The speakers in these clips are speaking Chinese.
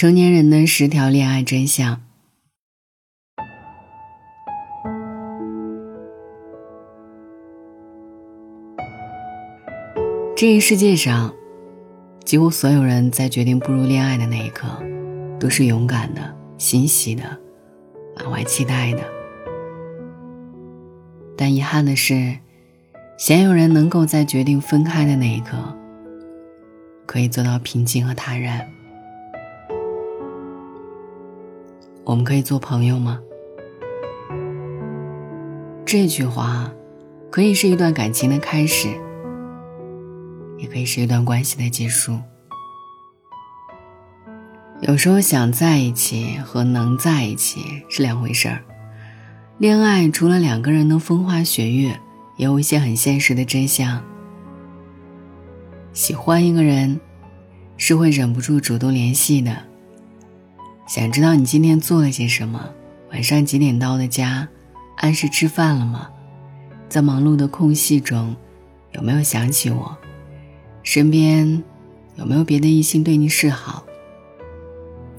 成年人的十条恋爱真相。这一世界上，几乎所有人在决定步入恋爱的那一刻，都是勇敢的、欣喜的、满怀期待的。但遗憾的是，鲜有人能够在决定分开的那一刻，可以做到平静和坦然。我们可以做朋友吗？这句话，可以是一段感情的开始，也可以是一段关系的结束。有时候想在一起和能在一起是两回事儿。恋爱除了两个人的风花雪月，也有一些很现实的真相。喜欢一个人，是会忍不住主动联系的。想知道你今天做了些什么？晚上几点到的家？按时吃饭了吗？在忙碌的空隙中，有没有想起我？身边有没有别的异性对你示好？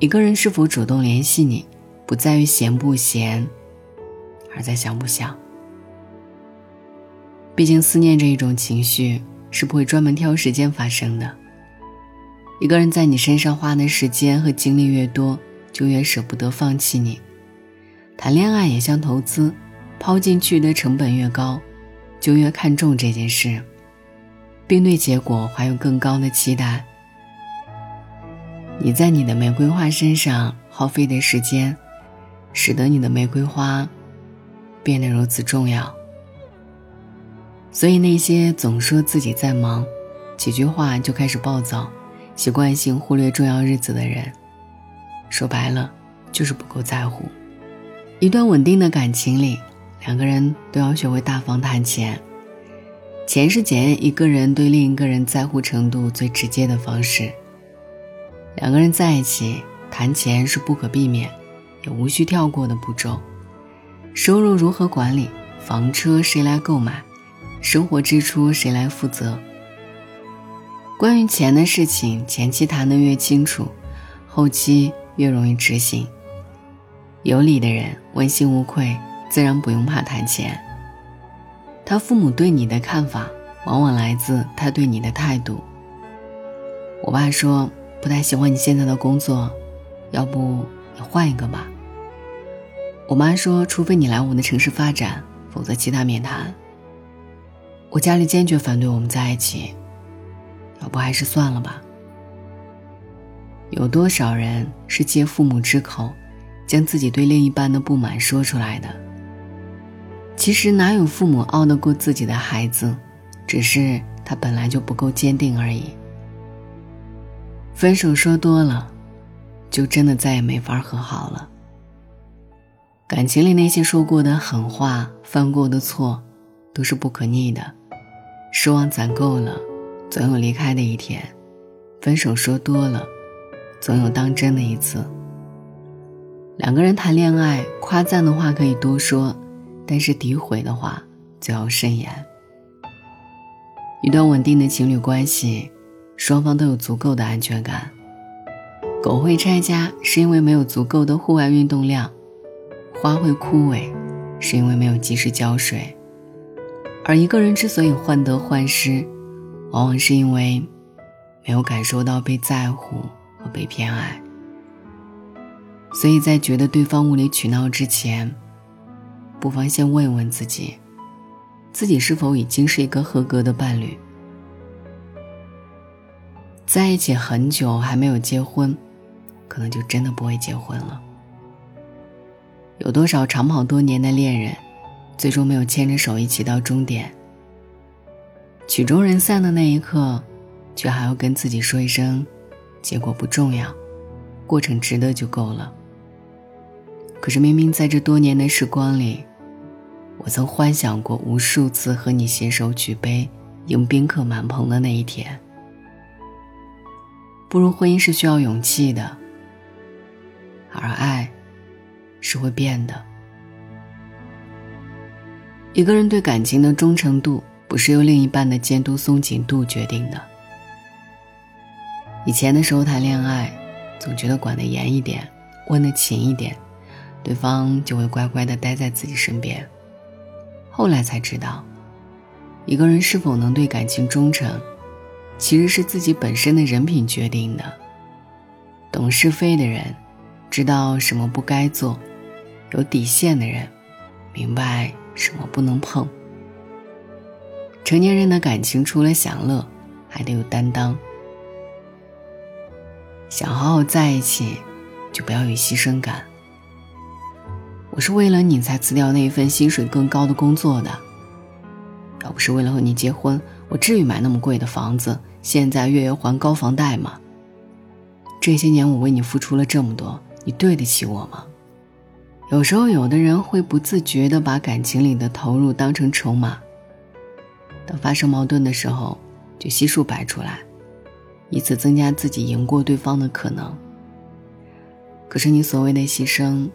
一个人是否主动联系你，不在于闲不闲，而在想不想。毕竟思念这一种情绪是不会专门挑时间发生的。一个人在你身上花的时间和精力越多。就越舍不得放弃你，谈恋爱也像投资，抛进去的成本越高，就越看重这件事，并对结果怀有更高的期待。你在你的玫瑰花身上耗费的时间，使得你的玫瑰花变得如此重要。所以那些总说自己在忙，几句话就开始暴躁，习惯性忽略重要日子的人。说白了，就是不够在乎。一段稳定的感情里，两个人都要学会大方谈钱。钱是检验一个人对另一个人在乎程度最直接的方式。两个人在一起谈钱是不可避免，也无需跳过的步骤。收入如何管理？房车谁来购买？生活支出谁来负责？关于钱的事情，前期谈得越清楚，后期。越容易执行。有理的人问心无愧，自然不用怕谈钱。他父母对你的看法，往往来自他对你的态度。我爸说不太喜欢你现在的工作，要不你换一个吧。我妈说，除非你来我们的城市发展，否则其他免谈。我家里坚决反对我们在一起，要不还是算了吧。有多少人是借父母之口，将自己对另一半的不满说出来的？其实哪有父母拗得过自己的孩子，只是他本来就不够坚定而已。分手说多了，就真的再也没法和好了。感情里那些说过的狠话、犯过的错，都是不可逆的。失望攒够了，总有离开的一天。分手说多了。总有当真的一次。两个人谈恋爱，夸赞的话可以多说，但是诋毁的话就要慎言。一段稳定的情侣关系，双方都有足够的安全感。狗会拆家，是因为没有足够的户外运动量；花会枯萎，是因为没有及时浇水。而一个人之所以患得患失，往往是因为没有感受到被在乎。被偏爱，所以在觉得对方无理取闹之前，不妨先问问自己，自己是否已经是一个合格的伴侣。在一起很久还没有结婚，可能就真的不会结婚了。有多少长跑多年的恋人，最终没有牵着手一起到终点？曲终人散的那一刻，却还要跟自己说一声。结果不重要，过程值得就够了。可是明明在这多年的时光里，我曾幻想过无数次和你携手举杯迎宾客满棚的那一天。步入婚姻是需要勇气的，而爱是会变的。一个人对感情的忠诚度，不是由另一半的监督松紧度决定的。以前的时候谈恋爱，总觉得管得严一点，问得勤一点，对方就会乖乖的待在自己身边。后来才知道，一个人是否能对感情忠诚，其实是自己本身的人品决定的。懂是非的人，知道什么不该做；有底线的人，明白什么不能碰。成年人的感情除了享乐，还得有担当。想好好在一起，就不要有牺牲感。我是为了你才辞掉那一份薪水更高的工作的。要不是为了和你结婚，我至于买那么贵的房子，现在月月还高房贷吗？这些年我为你付出了这么多，你对得起我吗？有时候，有的人会不自觉地把感情里的投入当成筹码，等发生矛盾的时候，就悉数摆出来。以此增加自己赢过对方的可能。可是你所谓的牺牲，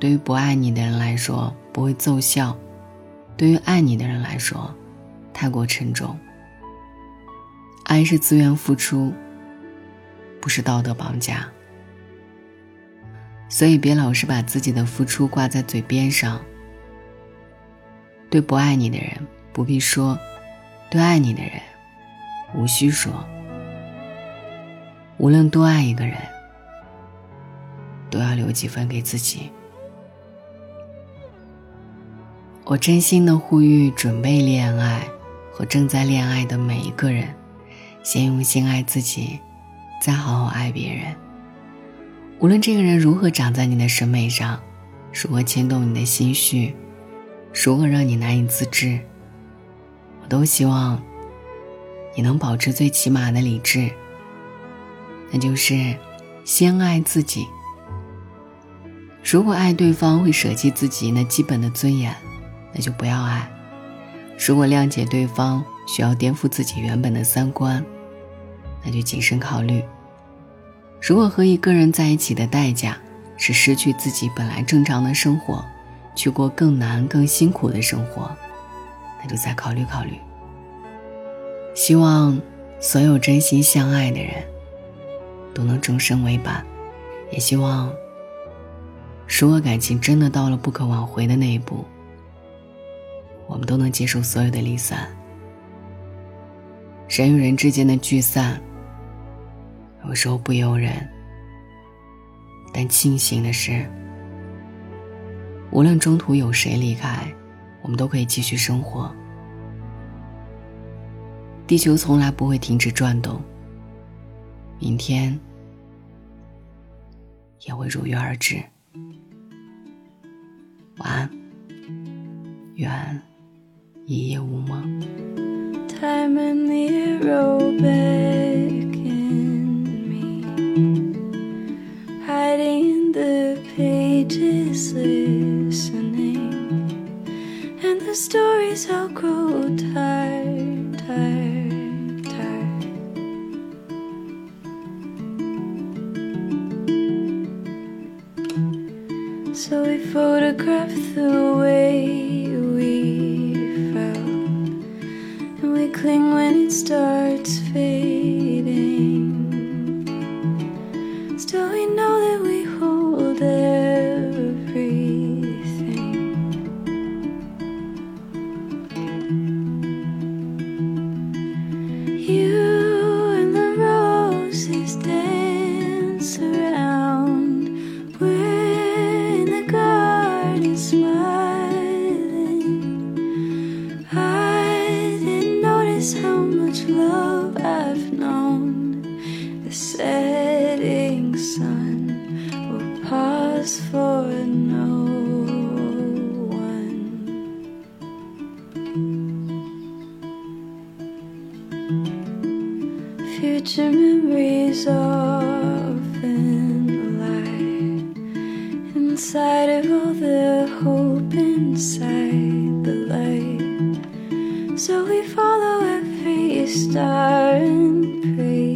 对于不爱你的人来说不会奏效，对于爱你的人来说，太过沉重。爱是自愿付出，不是道德绑架。所以别老是把自己的付出挂在嘴边上。对不爱你的人不必说，对爱你的人。无需说，无论多爱一个人，都要留几分给自己。我真心的呼吁准备恋爱和正在恋爱的每一个人，先用心爱自己，再好好爱别人。无论这个人如何长在你的审美上，如何牵动你的心绪，如何让你难以自制，我都希望。你能保持最起码的理智，那就是先爱自己。如果爱对方会舍弃自己那基本的尊严，那就不要爱；如果谅解对方需要颠覆自己原本的三观，那就谨慎考虑。如果和一个人在一起的代价是失去自己本来正常的生活，去过更难、更辛苦的生活，那就再考虑考虑。希望所有真心相爱的人都能终生为伴，也希望，如果感情真的到了不可挽回的那一步，我们都能接受所有的离散。人与人之间的聚散，有时候不由人，但庆幸的是，无论中途有谁离开，我们都可以继续生活。地球从来不会停止转动，明天也会如约而至。晚安，愿一夜无 So we photograph the way we felt. And we cling when it starts fading love I've known. The setting sun will pause for no one. Future memories often lie inside of all the hope inside the light. So we follow it start and pray.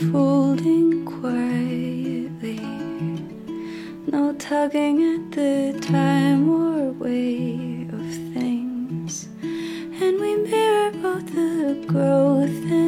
Unfolding quietly. No tugging at the time or way of things. And we mirror both the growth and